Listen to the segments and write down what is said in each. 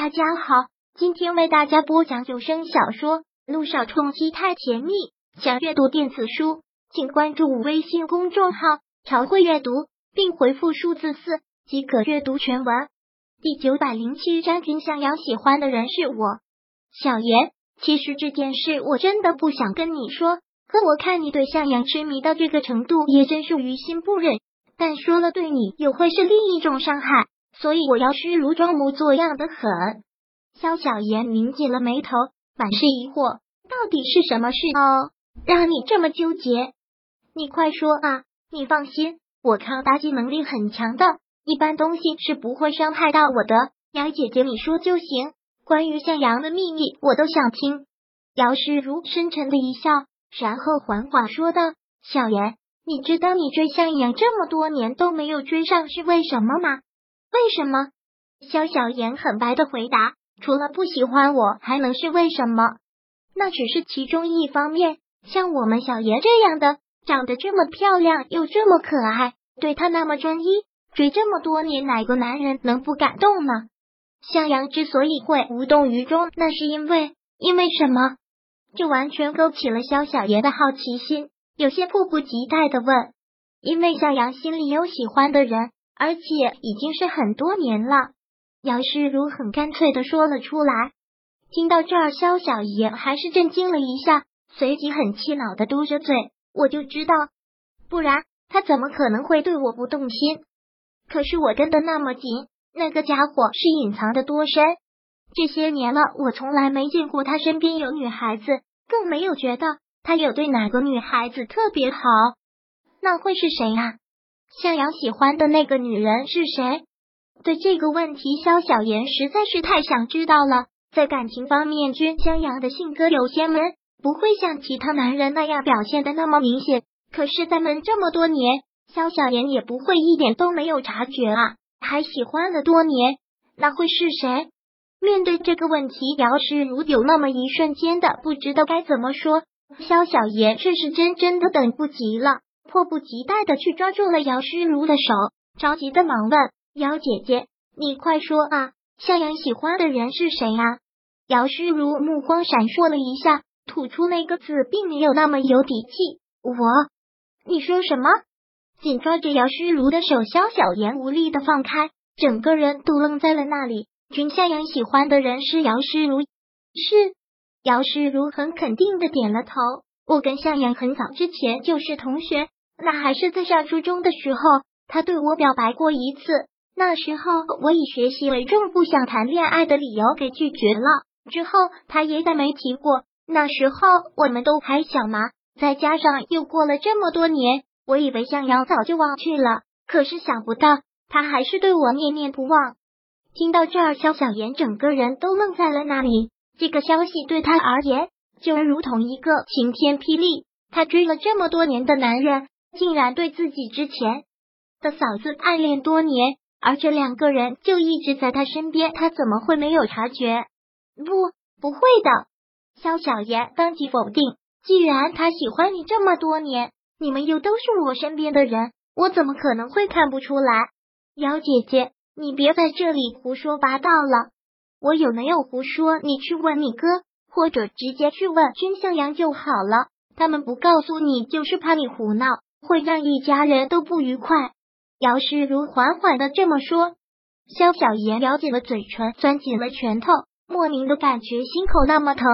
大家好，今天为大家播讲有声小说《路上冲击太甜蜜》。想阅读电子书，请关注微信公众号“朝会阅读”，并回复数字四即可阅读全文。第九百零七章，君向阳喜欢的人是我。小严，其实这件事我真的不想跟你说，可我看你对向阳痴迷到这个程度，也真是于心不忍。但说了对你又会是另一种伤害。所以我要虚如装模作样的很。萧小言拧紧了眉头，满是疑惑，到底是什么事哦，让你这么纠结？你快说啊！你放心，我抗打击能力很强的，一般东西是不会伤害到我的。姚姐姐，你说就行。关于向阳的秘密，我都想听。姚诗如深沉的一笑，然后缓缓说道：“小言，你知道你追向阳这么多年都没有追上是为什么吗？”为什么？萧小言很白的回答：“除了不喜欢我，还能是为什么？那只是其中一方面。像我们小言这样的，长得这么漂亮又这么可爱，对他那么专一，追这么多年，哪个男人能不感动呢？”向阳之所以会无动于衷，那是因为因为什么？这完全勾起了萧小言的好奇心，有些迫不及待的问：“因为向阳心里有喜欢的人。”而且已经是很多年了，姚诗如很干脆的说了出来。听到这儿，萧小爷还是震惊了一下，随即很气恼的嘟着嘴：“我就知道，不然他怎么可能会对我不动心？可是我跟的那么紧，那个家伙是隐藏的多深？这些年了，我从来没见过他身边有女孩子，更没有觉得他有对哪个女孩子特别好。那会是谁啊？”向阳喜欢的那个女人是谁？对这个问题，萧小言实在是太想知道了。在感情方面，君向阳的性格有些闷，不会像其他男人那样表现的那么明显。可是，在闷这么多年，萧小言也不会一点都没有察觉啊！还喜欢了多年，那会是谁？面对这个问题，姚世如有那么一瞬间的不知道该怎么说。萧小言却是真真的等不及了。迫不及待的去抓住了姚诗如的手，着急的忙问：“姚姐姐，你快说啊，向阳喜欢的人是谁啊？”姚诗如目光闪烁了一下，吐出那个字，并没有那么有底气。我，你说什么？紧抓着姚诗如的手，萧小言无力的放开，整个人都愣在了那里。君向阳喜欢的人是姚诗如，是姚诗如很肯定的点了头。我跟向阳很早之前就是同学。那还是在上初中的时候，他对我表白过一次。那时候我以学习为重，不想谈恋爱的理由给拒绝了。之后他也再没提过。那时候我们都还小嘛，再加上又过了这么多年，我以为向阳早就忘去了。可是想不到他还是对我念念不忘。听到这儿，肖小妍整个人都愣在了那里。这个消息对他而言，就如同一个晴天霹雳。他追了这么多年的男人。竟然对自己之前的嫂子暗恋多年，而这两个人就一直在他身边，他怎么会没有察觉？不，不会的。萧小言当即否定。既然他喜欢你这么多年，你们又都是我身边的人，我怎么可能会看不出来？姚姐姐，你别在这里胡说八道了。我有没有胡说？你去问你哥，或者直接去问君向阳就好了。他们不告诉你，就是怕你胡闹。会让一家人都不愉快。姚诗如缓缓的这么说。萧小言咬紧了嘴唇，攥紧了拳头，莫名的感觉心口那么疼。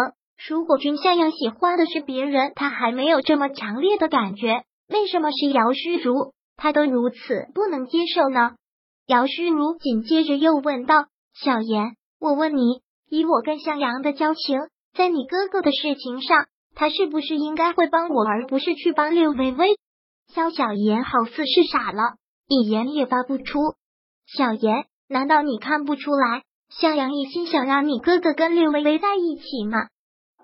如果君向阳喜欢的是别人，他还没有这么强烈的感觉，为什么是姚诗如，他都如此不能接受呢？姚诗如紧接着又问道：“小言，我问你，以我跟向阳的交情，在你哥哥的事情上，他是不是应该会帮我，而不是去帮六微微？”萧小言好似是傻了，一言也发不出。小言，难道你看不出来，向阳一心想让你哥哥跟柳微微在一起吗？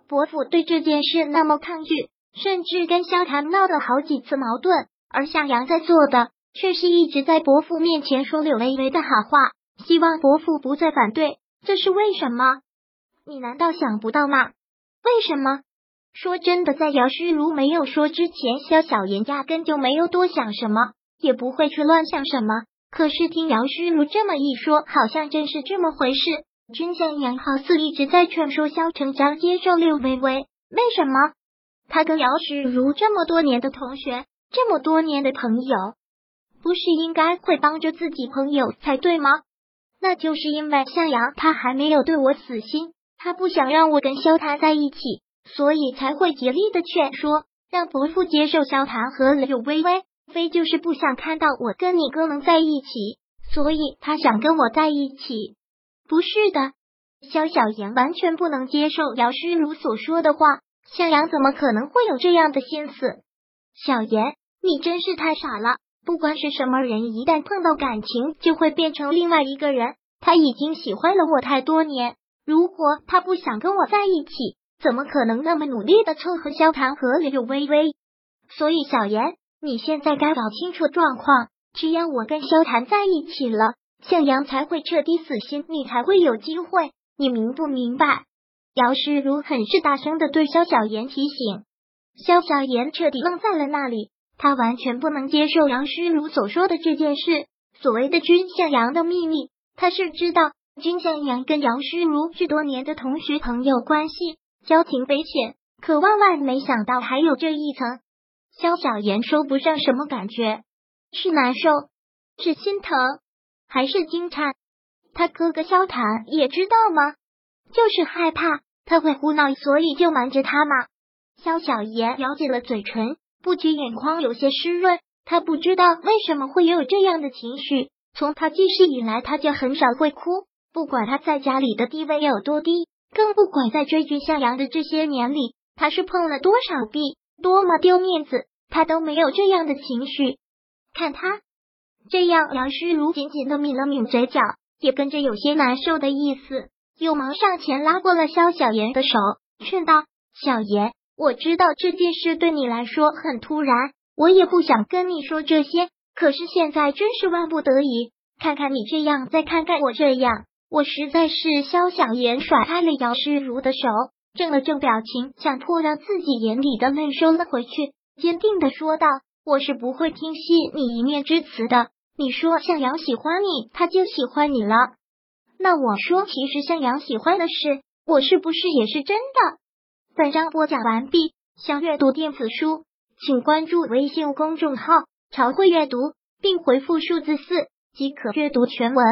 伯父对这件事那么抗拒，甚至跟萧谈闹了好几次矛盾，而向阳在做的却是一直在伯父面前说柳微微的好话，希望伯父不再反对。这是为什么？你难道想不到吗？为什么？说真的，在姚诗如没有说之前，萧小言压根就没有多想什么，也不会去乱想什么。可是听姚诗如这么一说，好像真是这么回事。君向阳好似一直在劝说萧成江接受六微微，为什么？他跟姚诗如这么多年的同学，这么多年的朋友，不是应该会帮着自己朋友才对吗？那就是因为向阳他还没有对我死心，他不想让我跟萧谈在一起，所以才会竭力的劝说，让伯父接受萧谈和柳微微。非就是不想看到我跟你哥能在一起，所以他想跟我在一起。不是的，萧小言完全不能接受姚诗如所说的话。向阳怎么可能会有这样的心思？小言，你真是太傻了。不管是什么人，一旦碰到感情，就会变成另外一个人。他已经喜欢了我太多年，如果他不想跟我在一起，怎么可能那么努力的凑合萧谈和柳微微？所以，小言，你现在该搞清楚状况。只要我跟萧谈在一起了，向阳才会彻底死心，你才会有机会。你明不明白？姚诗如很是大声的对萧小言提醒，萧小言彻底愣在了那里，他完全不能接受杨诗如所说的这件事。所谓的君向阳的秘密，他是知道。君向阳跟杨诗如是多年的同学朋友关系，交情匪浅，可万万没想到还有这一层。萧小言说不上什么感觉，是难受，是心疼，还是惊诧？他哥哥萧谈也知道吗？就是害怕他会胡闹，所以就瞒着他嘛。萧小言咬紧了嘴唇，不觉眼眶有些湿润。他不知道为什么会有这样的情绪。从他记事以来，他就很少会哭。不管他在家里的地位有多低，更不管在追君向阳的这些年里，他是碰了多少壁，多么丢面子，他都没有这样的情绪。看他这样，杨诗如紧紧的抿了抿嘴角，也跟着有些难受的意思。又忙上前拉过了萧小妍的手，劝道：“小妍，我知道这件事对你来说很突然，我也不想跟你说这些。可是现在真是万不得已。看看你这样，再看看我这样，我实在是……”肖想言甩开了姚诗如的手，正了正表情，想迫让自己眼里的泪收了回去，坚定的说道：“我是不会听信你一面之词的。你说向阳喜欢你，他就喜欢你了。”那我说，其实向阳喜欢的事，我是不是也是真的？本章播讲完毕，想阅读电子书，请关注微信公众号“朝会阅读”，并回复数字四即可阅读全文。